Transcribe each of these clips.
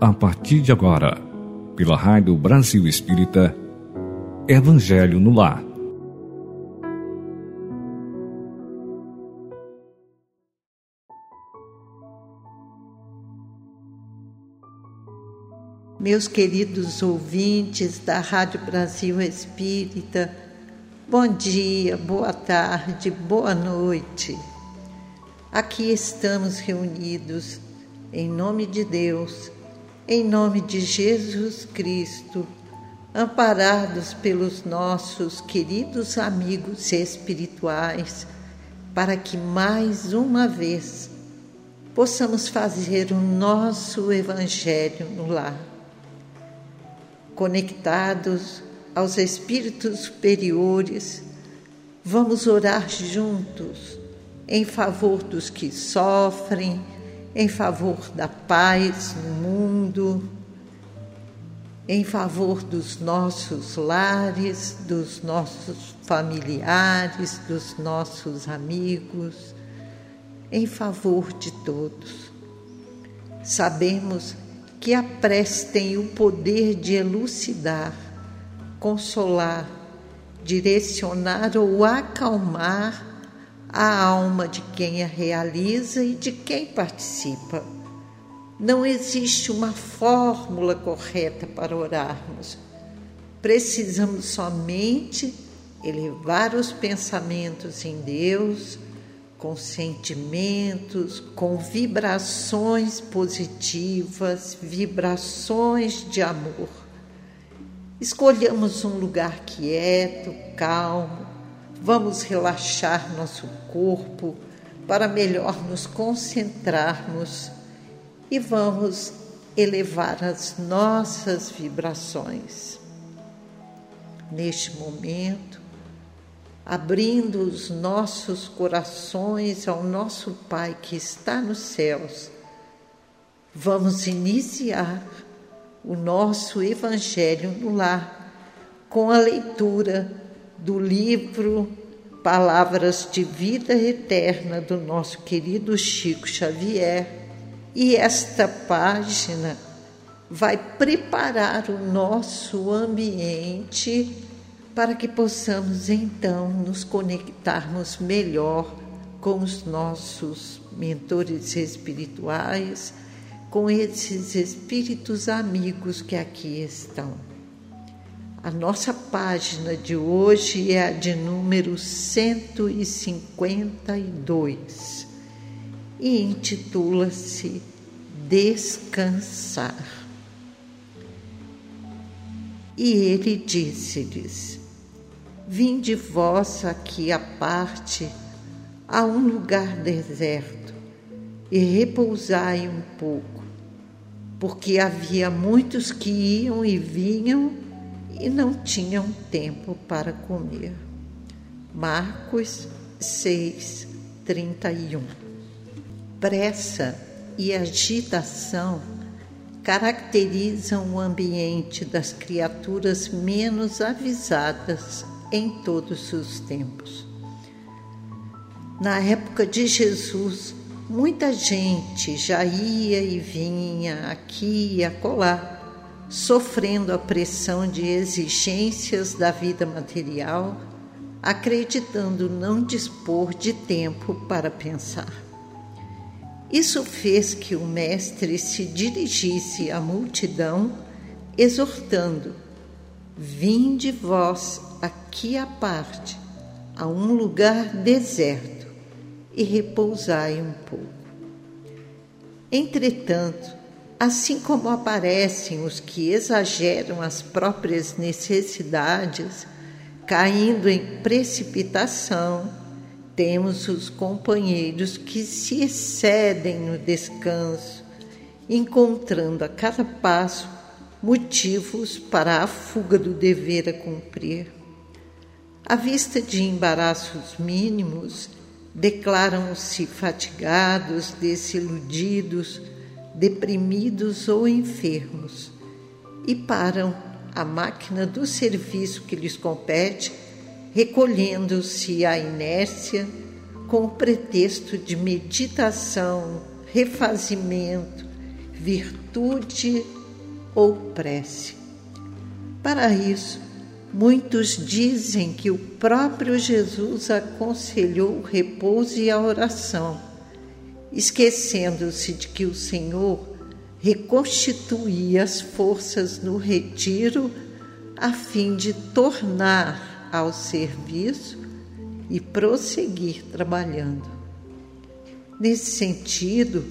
a partir de agora, pela Rádio Brasil Espírita, Evangelho no Lar. Meus queridos ouvintes da Rádio Brasil Espírita, bom dia, boa tarde, boa noite. Aqui estamos reunidos em nome de Deus em nome de Jesus Cristo, amparados pelos nossos queridos amigos espirituais, para que mais uma vez possamos fazer o nosso Evangelho no lar. Conectados aos espíritos superiores, vamos orar juntos em favor dos que sofrem, em favor da paz no mundo, em favor dos nossos lares, dos nossos familiares, dos nossos amigos, em favor de todos. Sabemos que a prece tem o poder de elucidar, consolar, direcionar ou acalmar a alma de quem a realiza e de quem participa. Não existe uma fórmula correta para orarmos. Precisamos somente elevar os pensamentos em Deus, com sentimentos, com vibrações positivas, vibrações de amor. Escolhamos um lugar quieto, calmo, Vamos relaxar nosso corpo para melhor nos concentrarmos e vamos elevar as nossas vibrações. Neste momento, abrindo os nossos corações ao nosso Pai que está nos céus, vamos iniciar o nosso Evangelho no lar com a leitura do livro Palavras de Vida Eterna do nosso querido Chico Xavier. E esta página vai preparar o nosso ambiente para que possamos então nos conectarmos melhor com os nossos mentores espirituais, com esses espíritos amigos que aqui estão. A nossa página de hoje é a de número 152 e intitula-se Descansar. E ele disse-lhes: Vinde vós aqui à parte, a um lugar deserto, e repousai um pouco, porque havia muitos que iam e vinham e não tinham tempo para comer. Marcos 6, 31. Pressa e agitação caracterizam o ambiente das criaturas menos avisadas em todos os tempos. Na época de Jesus, muita gente já ia e vinha aqui e acolá sofrendo a pressão de exigências da vida material, acreditando não dispor de tempo para pensar. Isso fez que o Mestre se dirigisse à multidão, exortando: Vinde vós aqui à parte, a um lugar deserto, e repousai um pouco. Entretanto, Assim como aparecem os que exageram as próprias necessidades, caindo em precipitação, temos os companheiros que se excedem no descanso, encontrando a cada passo motivos para a fuga do dever a cumprir. À vista de embaraços mínimos, declaram-se fatigados, desiludidos, deprimidos ou enfermos e param a máquina do serviço que lhes compete, recolhendo-se à inércia com o pretexto de meditação, refazimento, virtude ou prece. Para isso, muitos dizem que o próprio Jesus aconselhou o repouso e a oração, esquecendo-se de que o Senhor reconstituía as forças no retiro a fim de tornar ao serviço e prosseguir trabalhando. Nesse sentido,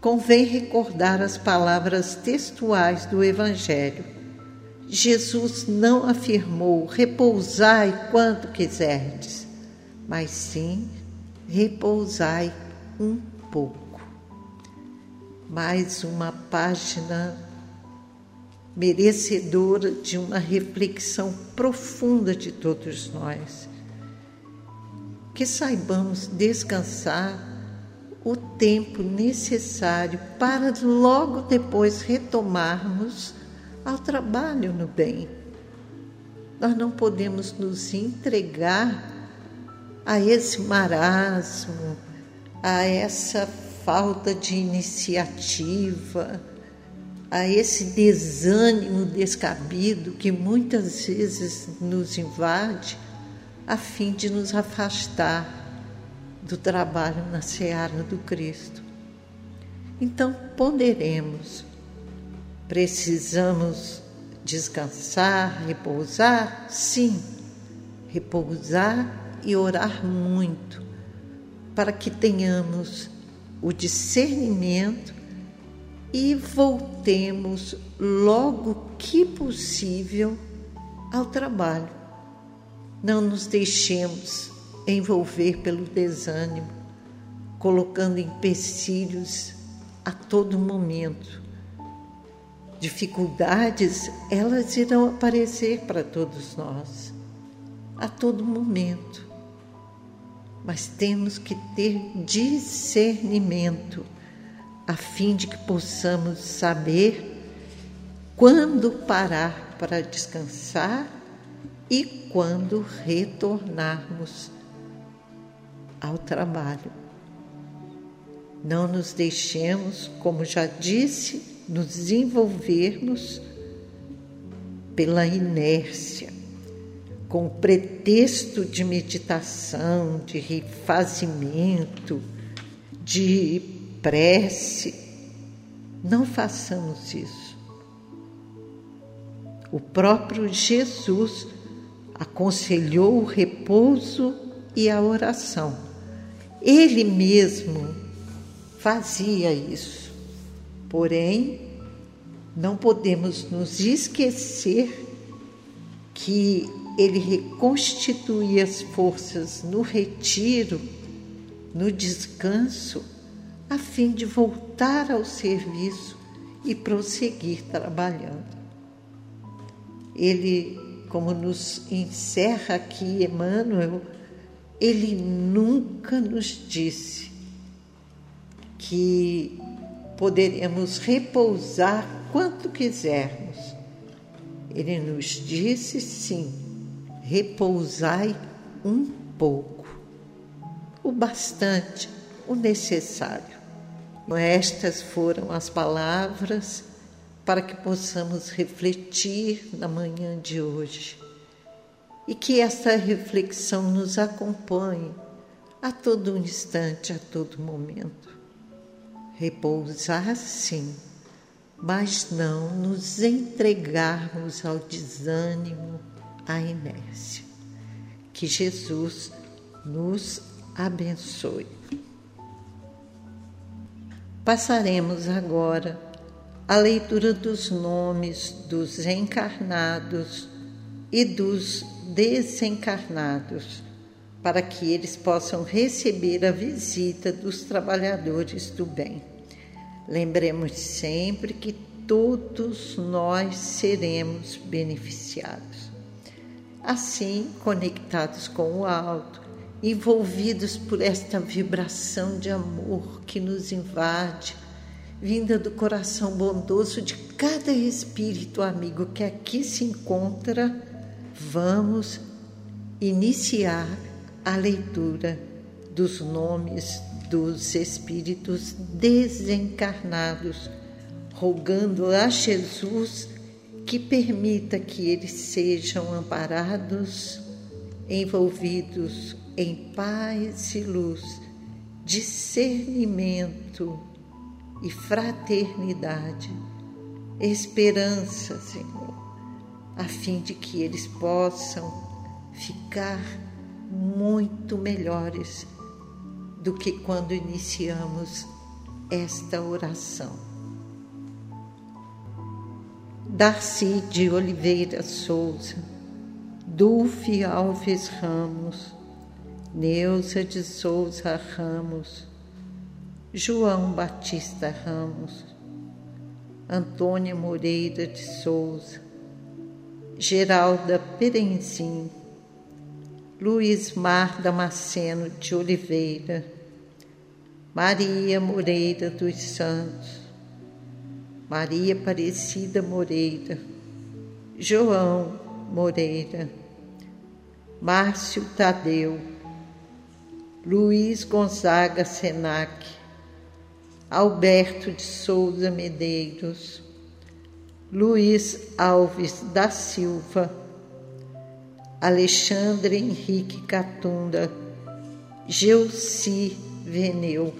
convém recordar as palavras textuais do Evangelho. Jesus não afirmou repousai quanto quiserdes, mas sim repousai um pouco mais uma página merecedora de uma reflexão profunda de todos nós. Que saibamos descansar o tempo necessário para logo depois retomarmos ao trabalho no bem. Nós não podemos nos entregar a esse marasmo, a essa falta de iniciativa, a esse desânimo descabido que muitas vezes nos invade, a fim de nos afastar do trabalho na seara do Cristo. Então, ponderemos. Precisamos descansar, repousar? Sim, repousar e orar muito, para que tenhamos o discernimento e voltemos logo que possível ao trabalho. Não nos deixemos envolver pelo desânimo, colocando empecilhos a todo momento. Dificuldades, elas irão aparecer para todos nós, a todo momento mas temos que ter discernimento a fim de que possamos saber quando parar para descansar e quando retornarmos ao trabalho. Não nos deixemos, como já disse, nos envolvermos pela inércia com pretexto de meditação, de refazimento, de prece. Não façamos isso. O próprio Jesus aconselhou o repouso e a oração. Ele mesmo fazia isso. Porém, não podemos nos esquecer que ele reconstituía as forças no retiro, no descanso, a fim de voltar ao serviço e prosseguir trabalhando. Ele, como nos encerra aqui Emmanuel, ele nunca nos disse que poderemos repousar quanto quisermos. Ele nos disse sim repousai um pouco, o bastante, o necessário. Estas foram as palavras para que possamos refletir na manhã de hoje e que essa reflexão nos acompanhe a todo instante, a todo momento. Repousar, sim, mas não nos entregarmos ao desânimo, a inércia. Que Jesus nos abençoe. Passaremos agora a leitura dos nomes dos encarnados e dos desencarnados, para que eles possam receber a visita dos trabalhadores do bem. Lembremos sempre que todos nós seremos beneficiados assim conectados com o alto, envolvidos por esta vibração de amor que nos invade, vinda do coração bondoso de cada espírito amigo que aqui se encontra, vamos iniciar a leitura dos nomes dos espíritos desencarnados rogando a Jesus que permita que eles sejam amparados, envolvidos em paz e luz, discernimento e fraternidade, esperança, Senhor, a fim de que eles possam ficar muito melhores do que quando iniciamos esta oração. Darcy de Oliveira Souza, Dulce Alves Ramos, Neuza de Souza Ramos, João Batista Ramos, Antônia Moreira de Souza, Geralda Perenzim, Luiz Mar Damasceno de Oliveira, Maria Moreira dos Santos, Maria Aparecida Moreira, João Moreira, Márcio Tadeu, Luiz Gonzaga Senac, Alberto de Souza Medeiros, Luiz Alves da Silva, Alexandre Henrique Catunda, Geuci Veneu,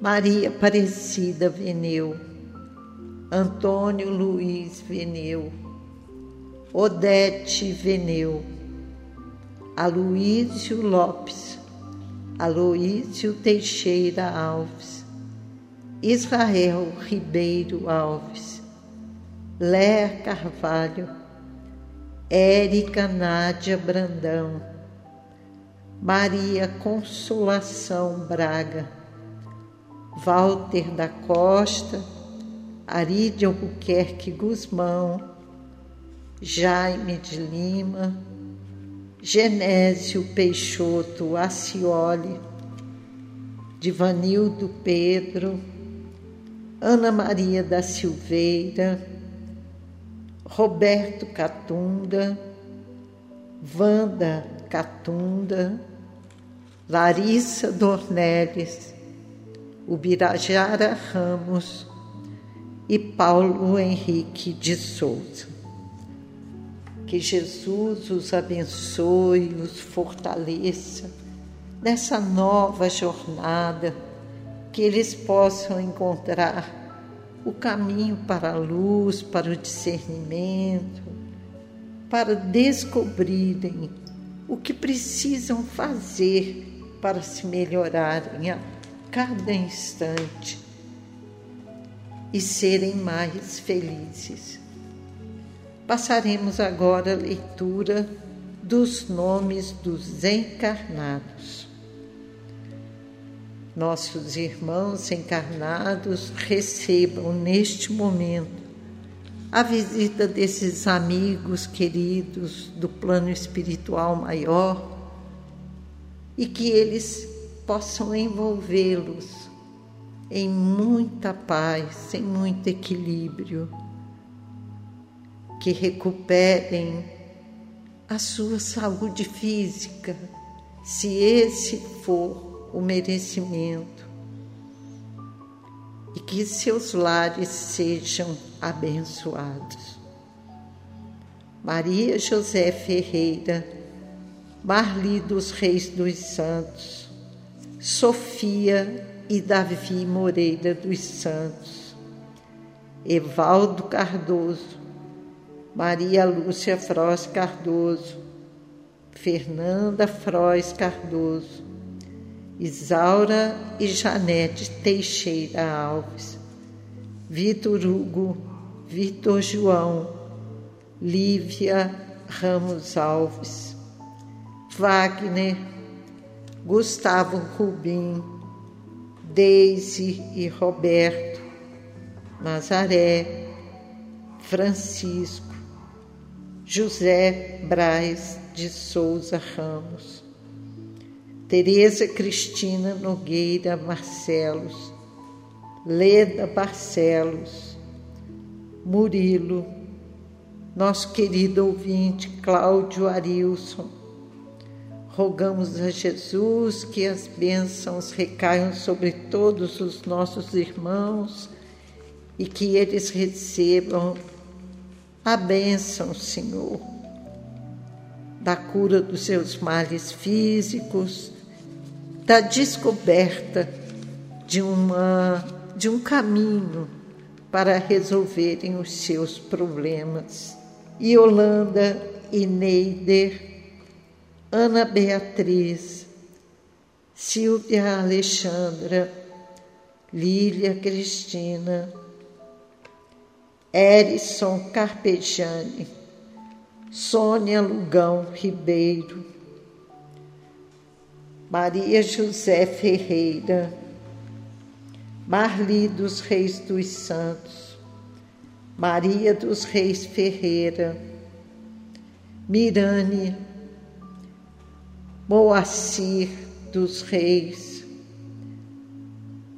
Maria Aparecida Veneu, Antônio Luiz Veneu, Odete Veneu, Aloísio Lopes, Aloísio Teixeira Alves, Israel Ribeiro Alves, Léa Carvalho, Érica Nádia Brandão, Maria Consolação Braga, Walter da Costa, Aride Albuquerque Guzmão, Jaime de Lima, Genésio Peixoto Acioli, Divanildo Pedro, Ana Maria da Silveira, Roberto Catunda, Wanda Catunda, Larissa Dornelles, Ubirajara Ramos, e Paulo Henrique de Souza. Que Jesus os abençoe, os fortaleça nessa nova jornada, que eles possam encontrar o caminho para a luz, para o discernimento, para descobrirem o que precisam fazer para se melhorarem a cada instante e serem mais felizes. Passaremos agora a leitura dos nomes dos encarnados. Nossos irmãos encarnados recebam neste momento a visita desses amigos queridos do plano espiritual maior e que eles possam envolvê-los em muita paz, em muito equilíbrio, que recuperem a sua saúde física, se esse for o merecimento, e que seus lares sejam abençoados. Maria José Ferreira, Marli dos Reis dos Santos, Sofia e Davi Moreira dos Santos, Evaldo Cardoso, Maria Lúcia Froz Cardoso, Fernanda Froz Cardoso, Isaura e Janete Teixeira Alves, Vitor Hugo, Vitor João, Lívia Ramos Alves, Wagner, Gustavo Rubim, Deise e Roberto, Nazaré, Francisco, José Braz de Souza Ramos, Tereza Cristina Nogueira Marcelos, Leda Barcelos, Murilo, nosso querido ouvinte Cláudio Arilson, Rogamos a Jesus que as bênçãos recaiam sobre todos os nossos irmãos e que eles recebam a bênção, Senhor, da cura dos seus males físicos, da descoberta de, uma, de um caminho para resolverem os seus problemas. Yolanda e Neider, Ana Beatriz, Silvia Alexandra, Lília Cristina, Erison Carpegiani, Sônia Lugão Ribeiro, Maria José Ferreira, Marli dos Reis dos Santos, Maria dos Reis Ferreira, Mirane, Moacir dos Reis,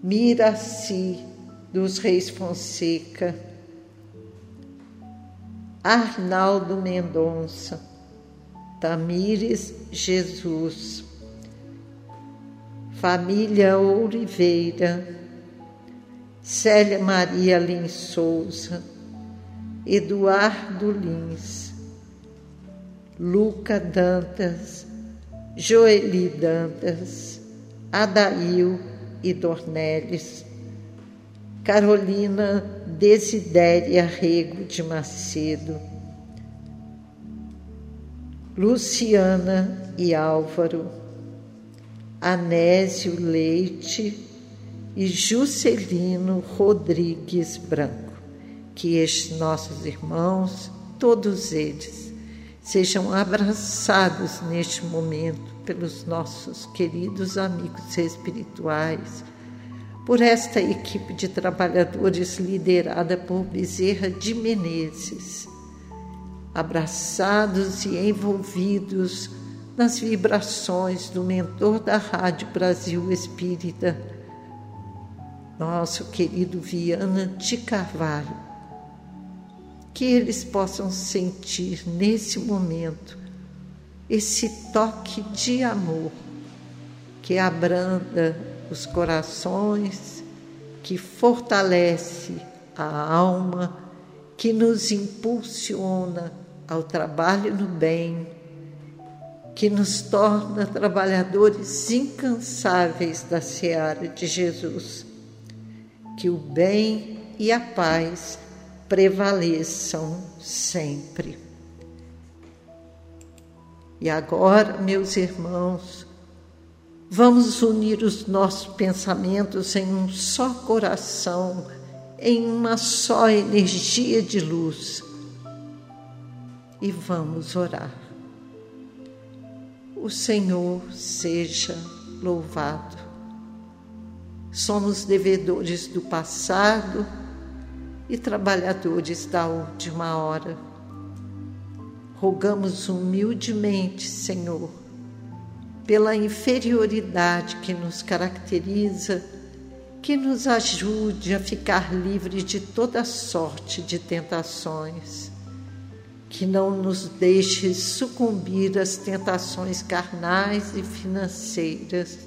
Miraci dos Reis Fonseca, Arnaldo Mendonça, Tamires Jesus, Família Oliveira, Célia Maria Lins Souza, Eduardo Lins, Luca Dantas, Joeli Dantas, Adail e Dornelles, Carolina Desidéria Rego de Macedo, Luciana e Álvaro, Anésio Leite e Juscelino Rodrigues Branco. Que estes nossos irmãos, todos eles, sejam abraçados neste momento pelos nossos queridos amigos espirituais por esta equipe de trabalhadores liderada por Bezerra de Menezes, abraçados e envolvidos nas vibrações do mentor da Rádio Brasil Espírita, nosso querido Viana de Carvalho, que eles possam sentir nesse momento esse toque de amor que abranda os corações, que fortalece a alma, que nos impulsiona ao trabalho no bem, que nos torna trabalhadores incansáveis da seara de Jesus. Que o bem e a paz prevaleçam sempre. E agora, meus irmãos, Vamos unir os nossos pensamentos em um só coração, em uma só energia de luz. E vamos orar. O Senhor seja louvado. Somos devedores do passado e trabalhadores da última hora. Rogamos humildemente, Senhor, pela inferioridade que nos caracteriza, que nos ajude a ficar livres de toda sorte de tentações, que não nos deixe sucumbir às tentações carnais e financeiras,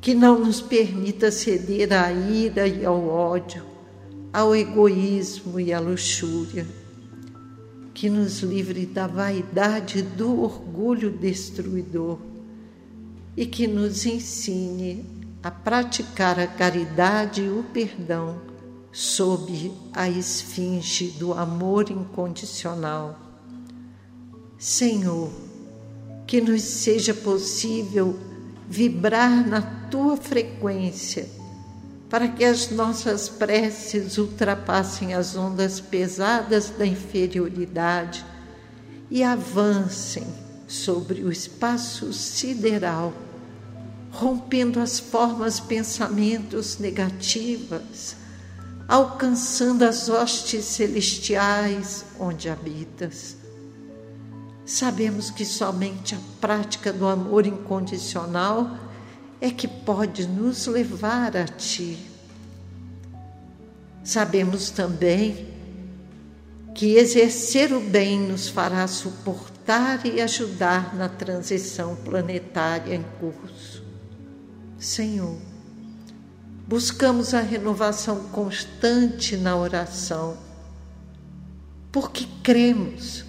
que não nos permita ceder à ira e ao ódio, ao egoísmo e à luxúria, que nos livre da vaidade do orgulho destruidor e que nos ensine a praticar a caridade e o perdão sob a esfinge do amor incondicional. Senhor, que nos seja possível vibrar na tua frequência, para que as nossas preces ultrapassem as ondas pesadas da inferioridade e avancem sobre o espaço sideral, rompendo as formas pensamentos negativas, alcançando as hostes celestiais onde habitas. Sabemos que somente a prática do amor incondicional é que pode nos levar a Ti. Sabemos também que exercer o bem nos fará suportar e ajudar na transição planetária em curso. Senhor, buscamos a renovação constante na oração, porque cremos,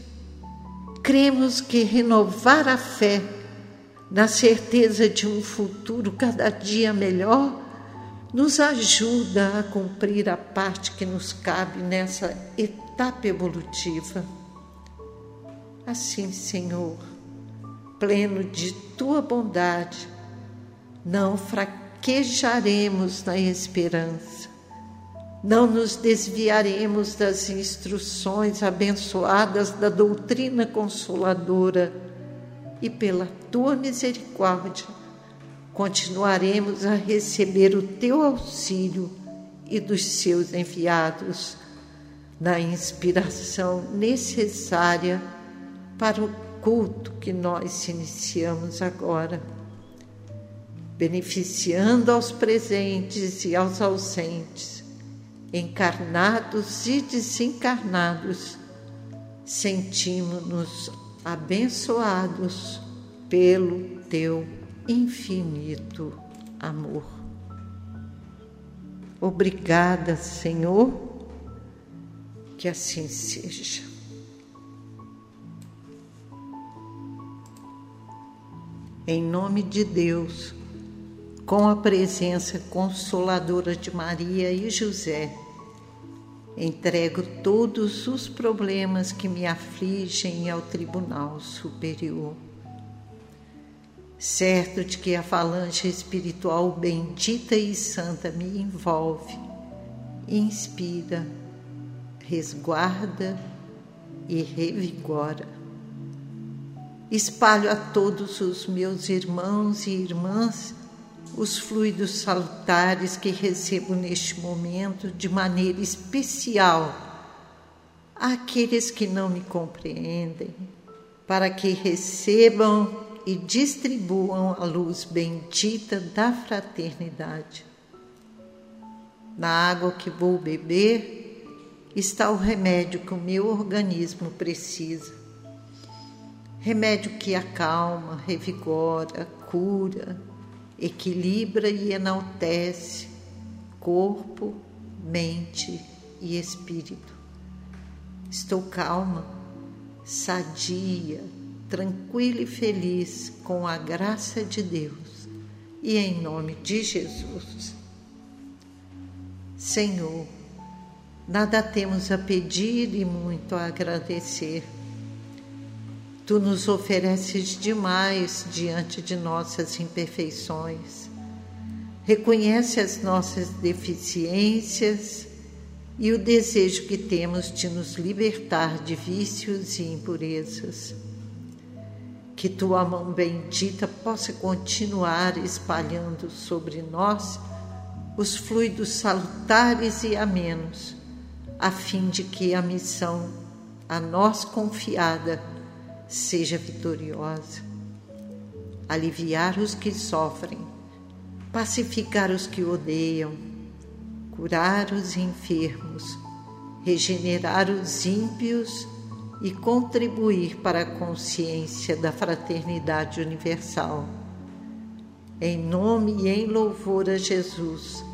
cremos que renovar a fé na certeza de um futuro cada dia melhor nos ajuda a cumprir a parte que nos cabe nessa etapa evolutiva. Assim, Senhor, pleno de tua bondade, não fraquejaremos na esperança, não nos desviaremos das instruções abençoadas da doutrina consoladora e pela tua misericórdia continuaremos a receber o teu auxílio e dos seus enviados na inspiração necessária para o culto que nós iniciamos agora, beneficiando aos presentes e aos ausentes, encarnados e desencarnados, sentimos-nos abençoados pelo teu infinito amor. Obrigada, Senhor, que assim seja. em nome de Deus, com a presença consoladora de Maria e José, entrego todos os problemas que me afligem ao Tribunal Superior. Certo de que a falange espiritual bendita e santa me envolve, inspira, resguarda e revigora Espalho a todos os meus irmãos e irmãs os fluidos salutares que recebo neste momento de maneira especial àqueles que não me compreendem, para que recebam e distribuam a luz bendita da fraternidade. Na água que vou beber está o remédio que o meu organismo precisa remédio que acalma, revigora, cura, equilibra e enaltece corpo, mente e espírito. Estou calma, sadia, tranquila e feliz com a graça de Deus e em nome de Jesus. Senhor, nada temos a pedir e muito a agradecer Tu nos ofereces demais diante de nossas imperfeições. Reconhece as nossas deficiências e o desejo que temos de nos libertar de vícios e impurezas. Que tua mão bendita possa continuar espalhando sobre nós os fluidos salutares e amenos, a fim de que a missão a nós confiada seja vitoriosa. Aliviar os que sofrem, pacificar os que odeiam, curar os enfermos, regenerar os ímpios e contribuir para a consciência da fraternidade universal. Em nome e em louvor a Jesus,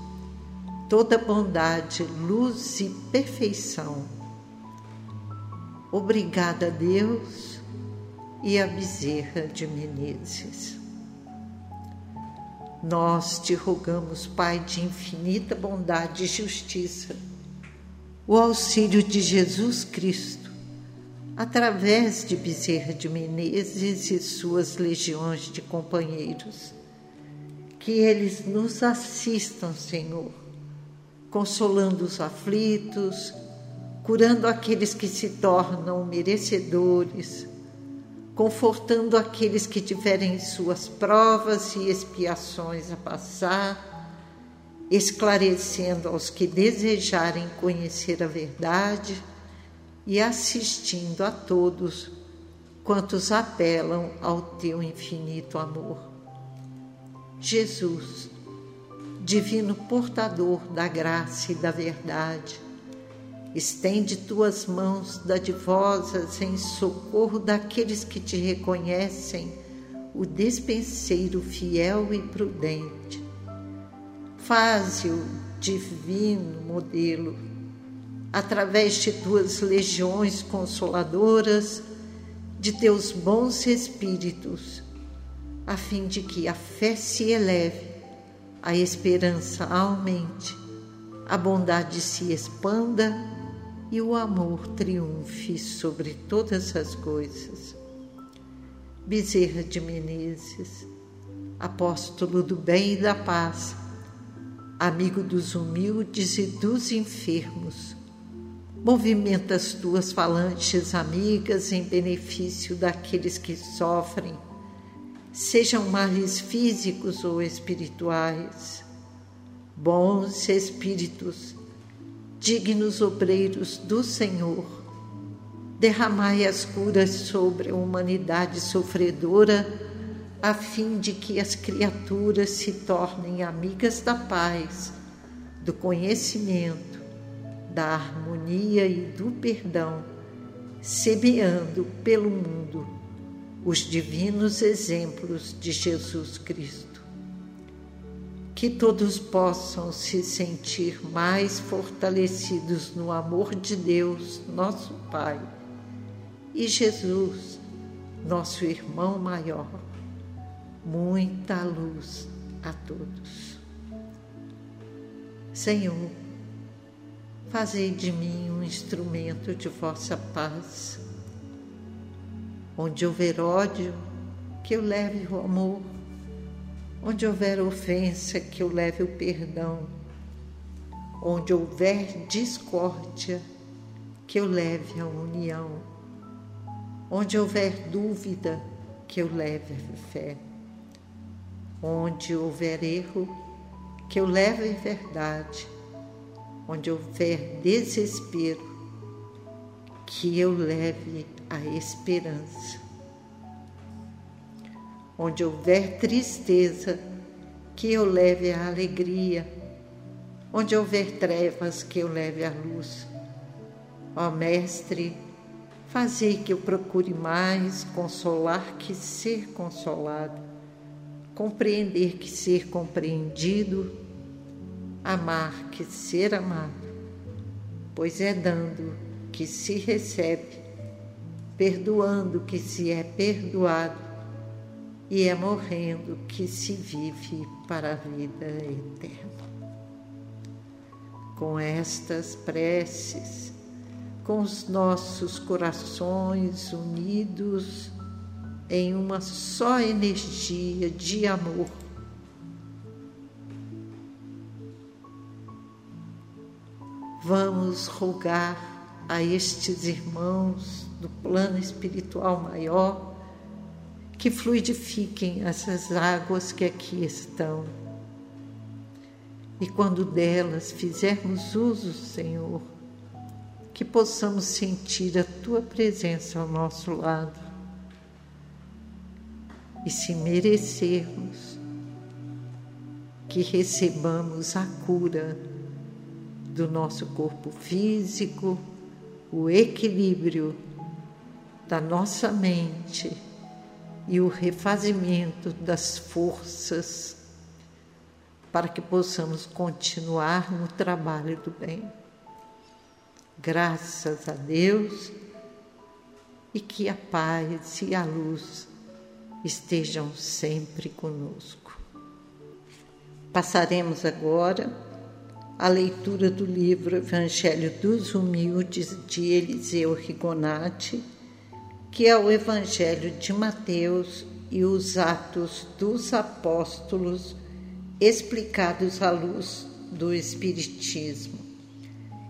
toda bondade, luz e perfeição. Obrigada, Deus e a Bezerra de Menezes. Nós te rogamos, Pai de infinita bondade e justiça, o auxílio de Jesus Cristo, através de Bezerra de Menezes e suas legiões de companheiros. Que eles nos assistam, Senhor, consolando os aflitos, curando aqueles que se tornam merecedores confortando aqueles que tiverem suas provas e expiações a passar, esclarecendo aos que desejarem conhecer a verdade e assistindo a todos quantos apelam ao teu infinito amor. Jesus, divino portador da graça e da verdade, Estende tuas mãos dadivosas em socorro daqueles que te reconhecem, o despenseiro fiel e prudente. faze-o divino modelo, através de tuas legiões consoladoras, de teus bons espíritos, a fim de que a fé se eleve, a esperança aumente, a bondade se expanda e o amor triunfe sobre todas as coisas. Bezerra de Menezes, apóstolo do bem e da paz, amigo dos humildes e dos enfermos, movimenta as tuas falanges amigas em benefício daqueles que sofrem, sejam males físicos ou espirituais. Bons espíritos, dignos obreiros do Senhor, derramai as curas sobre a humanidade sofredora, a fim de que as criaturas se tornem amigas da paz, do conhecimento, da harmonia e do perdão, semeando pelo mundo os divinos exemplos de Jesus Cristo que todos possam se sentir mais fortalecidos no amor de Deus, nosso Pai, e Jesus, nosso irmão maior. Muita luz a todos. Senhor, fazei de mim um instrumento de vossa paz. Onde houver ódio, que eu leve o amor Onde houver ofensa, que eu leve o perdão. Onde houver discórdia, que eu leve a união. Onde houver dúvida, que eu leve a fé. Onde houver erro, que eu leve a verdade. Onde houver desespero, que eu leve a esperança. Onde houver tristeza, que eu leve a alegria. Onde houver trevas, que eu leve a luz. Ó Mestre, fazei que eu procure mais consolar que ser consolado, compreender que ser compreendido, amar que ser amado, pois é dando que se recebe, perdoando que se é perdoado e é morrendo que se vive para a vida eterna. Com estas preces, com os nossos corações unidos em uma só energia de amor, vamos rogar a estes irmãos do plano espiritual maior que fluidifiquem essas águas que aqui estão. E quando delas fizermos uso, Senhor, que possamos sentir a tua presença ao nosso lado. E se merecermos, que recebamos a cura do nosso corpo físico, o equilíbrio da nossa mente e o refazimento das forças para que possamos continuar no trabalho do bem. Graças a Deus e que a paz e a luz estejam sempre conosco. Passaremos agora a leitura do livro Evangelho dos Humildes de Eliseu Rigonati que é o Evangelho de Mateus e os Atos dos Apóstolos explicados à luz do Espiritismo.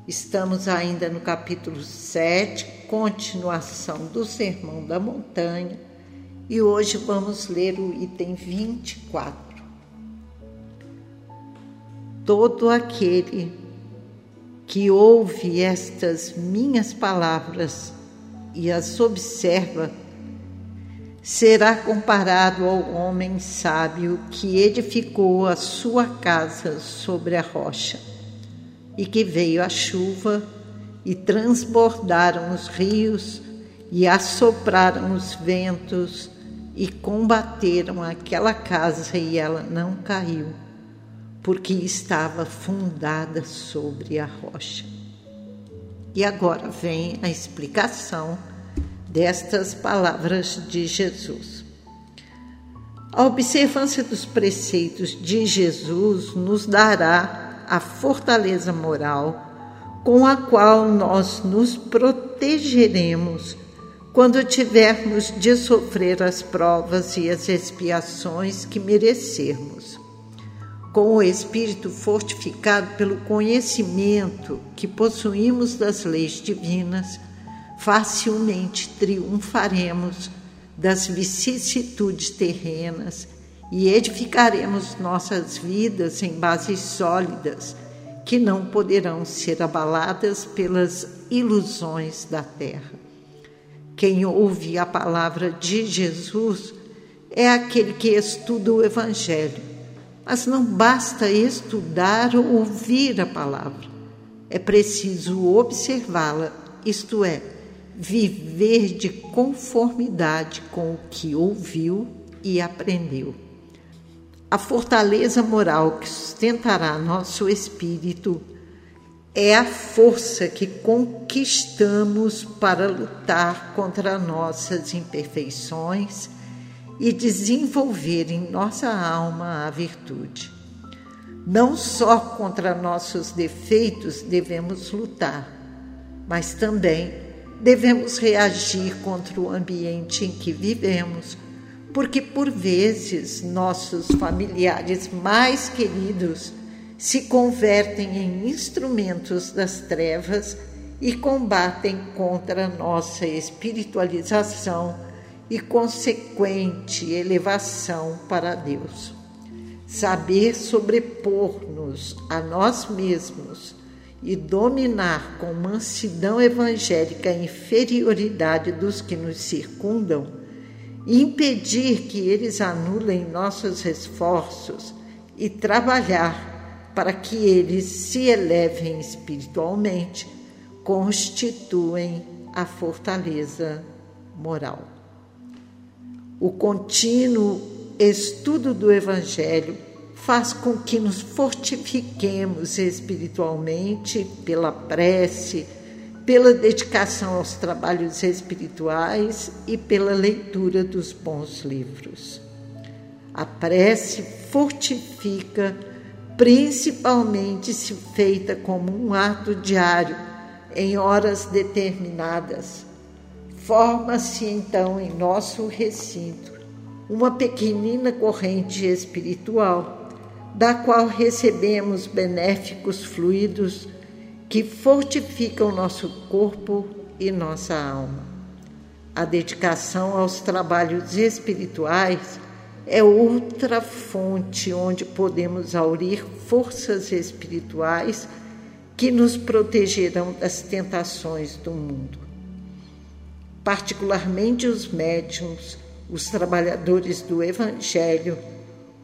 Estamos ainda no capítulo 7, continuação do Sermão da Montanha, e hoje vamos ler o item 24. Todo aquele que ouve estas minhas palavras e as observa, será comparado ao homem sábio que edificou a sua casa sobre a rocha, e que veio a chuva e transbordaram os rios e assopraram os ventos e combateram aquela casa e ela não caiu, porque estava fundada sobre a rocha. E agora vem a explicação destas palavras de Jesus. A observância dos preceitos de Jesus nos dará a fortaleza moral com a qual nós nos protegeremos quando tivermos de sofrer as provas e as expiações que merecermos. Com o espírito fortificado pelo conhecimento que possuímos das leis divinas, facilmente triunfaremos das vicissitudes terrenas e edificaremos nossas vidas em bases sólidas que não poderão ser abaladas pelas ilusões da terra. Quem ouve a palavra de Jesus é aquele que estuda o Evangelho. Mas não basta estudar ou ouvir a palavra, é preciso observá-la, isto é, viver de conformidade com o que ouviu e aprendeu. A fortaleza moral que sustentará nosso espírito é a força que conquistamos para lutar contra nossas imperfeições e desenvolver em nossa alma a virtude. Não só contra nossos defeitos devemos lutar, mas também devemos reagir contra o ambiente em que vivemos porque por vezes nossos familiares mais queridos se convertem em instrumentos das trevas e combatem contra nossa espiritualização e consequente elevação para Deus. Saber sobrepor-nos a nós mesmos e dominar com mansidão evangélica a inferioridade dos que nos circundam impedir que eles anulem nossos esforços e trabalhar para que eles se elevem espiritualmente, constituem a fortaleza moral. O contínuo estudo do Evangelho faz com que nos fortifiquemos espiritualmente pela prece, pela dedicação aos trabalhos espirituais e pela leitura dos bons livros. A prece fortifica, principalmente se feita como um ato diário, em horas determinadas. Forma-se então em nosso recinto uma pequenina corrente espiritual, da qual recebemos benéficos fluidos que fortifica o nosso corpo e nossa alma. A dedicação aos trabalhos espirituais é outra fonte onde podemos aurir forças espirituais que nos protegerão das tentações do mundo. Particularmente os médiums, os trabalhadores do Evangelho,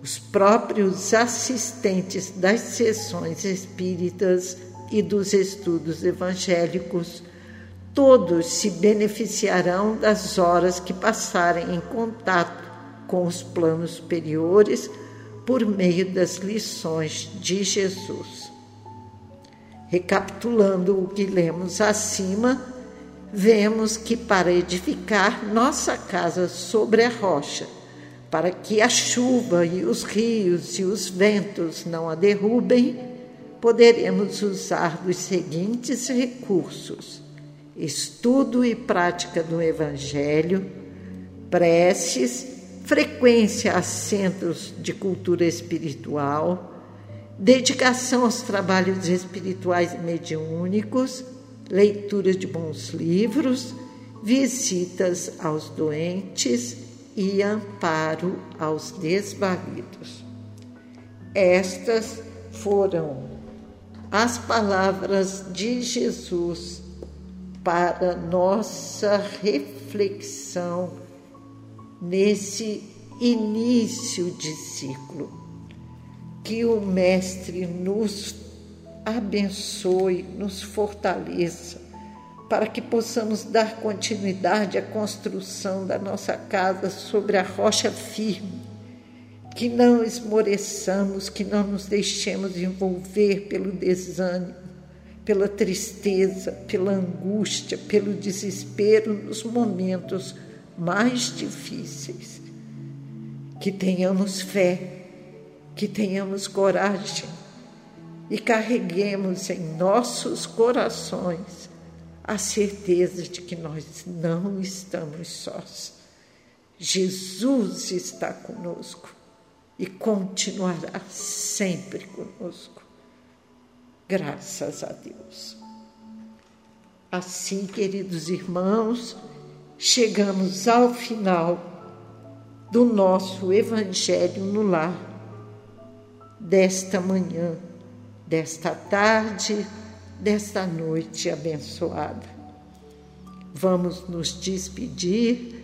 os próprios assistentes das sessões espíritas e dos estudos evangélicos, todos se beneficiarão das horas que passarem em contato com os planos superiores por meio das lições de Jesus. Recapitulando o que lemos acima, vemos que para edificar nossa casa sobre a rocha, para que a chuva e os rios e os ventos não a derrubem, poderemos usar dos seguintes recursos: estudo e prática do Evangelho, preces, frequência a centros de cultura espiritual, dedicação aos trabalhos espirituais mediúnicos, leitura de bons livros, visitas aos doentes e amparo aos desvalidos. Estas foram as palavras de Jesus para nossa reflexão nesse início de ciclo. Que o Mestre nos abençoe, nos fortaleça, para que possamos dar continuidade à construção da nossa casa sobre a rocha firme que não esmoreçamos, que não nos deixemos envolver pelo desânimo, pela tristeza, pela angústia, pelo desespero nos momentos mais difíceis. Que tenhamos fé, que tenhamos coragem e carreguemos em nossos corações a certeza de que nós não estamos sós. Jesus está conosco e continuará sempre conosco. Graças a Deus. Assim, queridos irmãos, chegamos ao final do nosso Evangelho no Lar, desta manhã, desta tarde, desta noite abençoada. Vamos nos despedir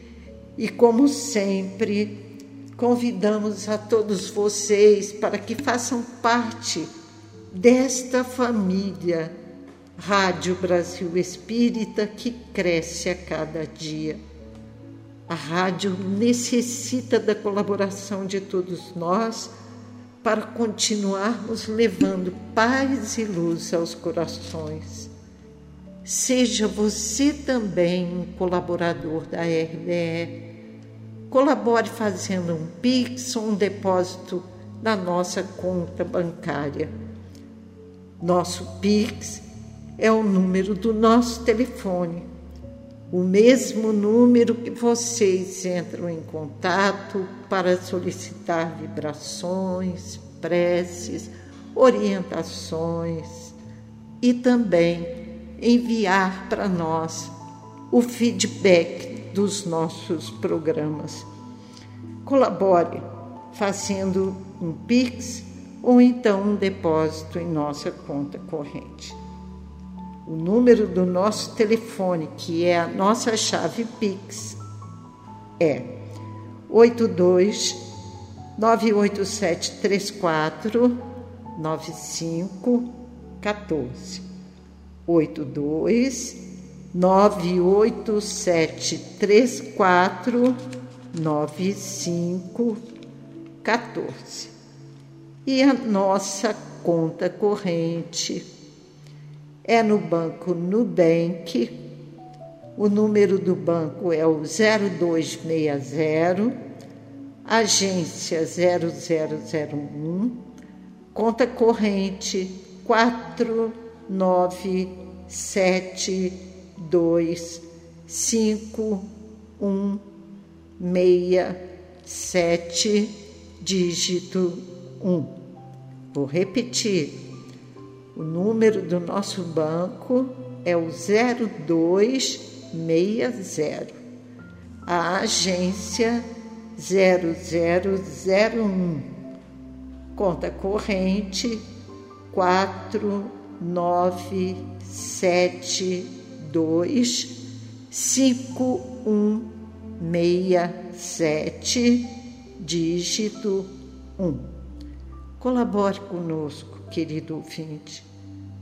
e, como sempre, convidamos a todos vocês para que façam parte desta família Rádio Brasil Espírita que cresce a cada dia. A rádio necessita da colaboração de todos nós para continuarmos levando paz e luz aos corações. Seja você também um colaborador da RBE colabore fazendo um Pix ou um depósito na nossa conta bancária. Nosso Pix é o número do nosso telefone, o mesmo número que vocês entram em contato para solicitar vibrações, preces, orientações e também enviar para nós o feedback dos nossos programas. Colabore fazendo um Pix ou então um depósito em nossa conta corrente. O número do nosso telefone, que é a nossa chave Pix, é 82 98734 9514. 82 98734 9514. E a nossa conta corrente é no banco Nubank. O número do banco é o 0260 agência 0001, conta corrente 497 dois, cinco, um, meia, sete, dígito um. Vou repetir. O número do nosso banco é o 0260. A agência 0001. Conta corrente 497 dois cinco um meia sete dígito um. Colabore conosco, querido ouvinte.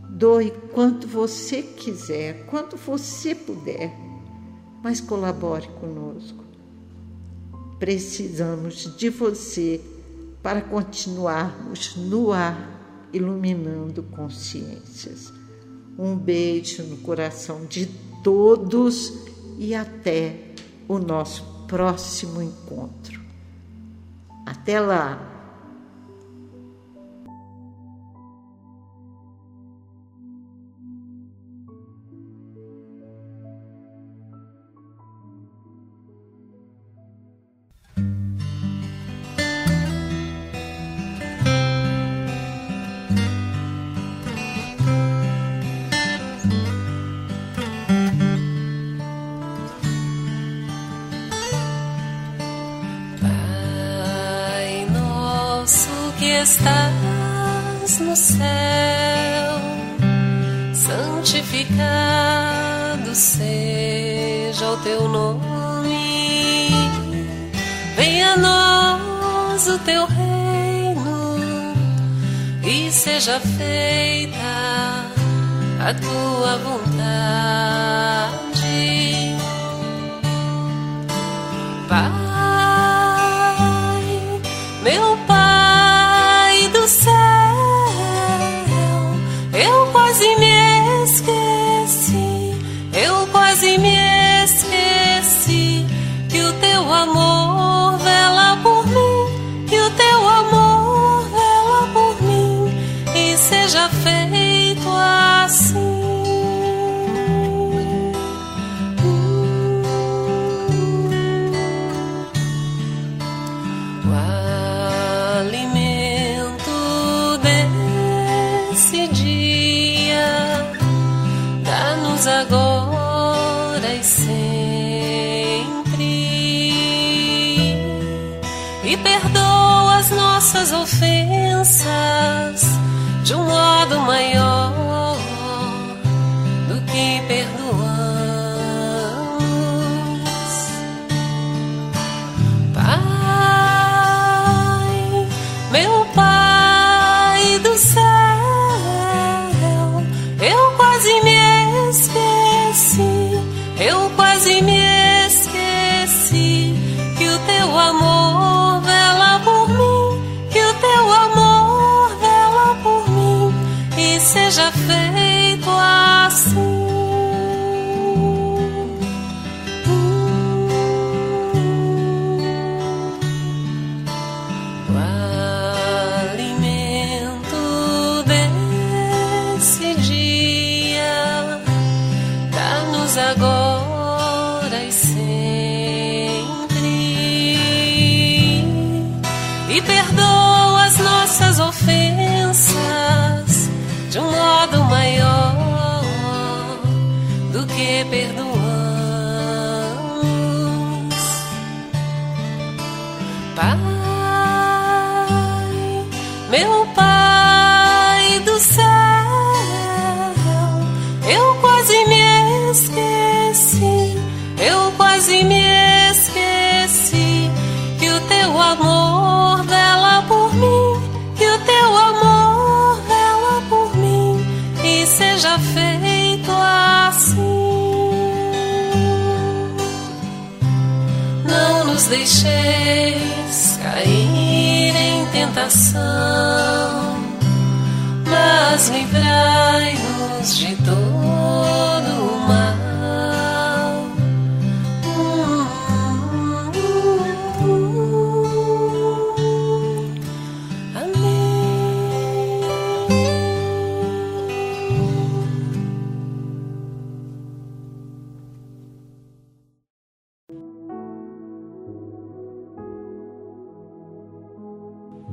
Doe quanto você quiser, quanto você puder, mas colabore conosco. Precisamos de você para continuarmos no ar iluminando consciências. Um beijo no coração de todos e até o nosso próximo encontro. Até lá! Estás no céu, santificado seja o teu nome. Venha a nós o teu reino e seja feita a tua vontade. Deixeis cair em tentação, mas livrai-nos de todo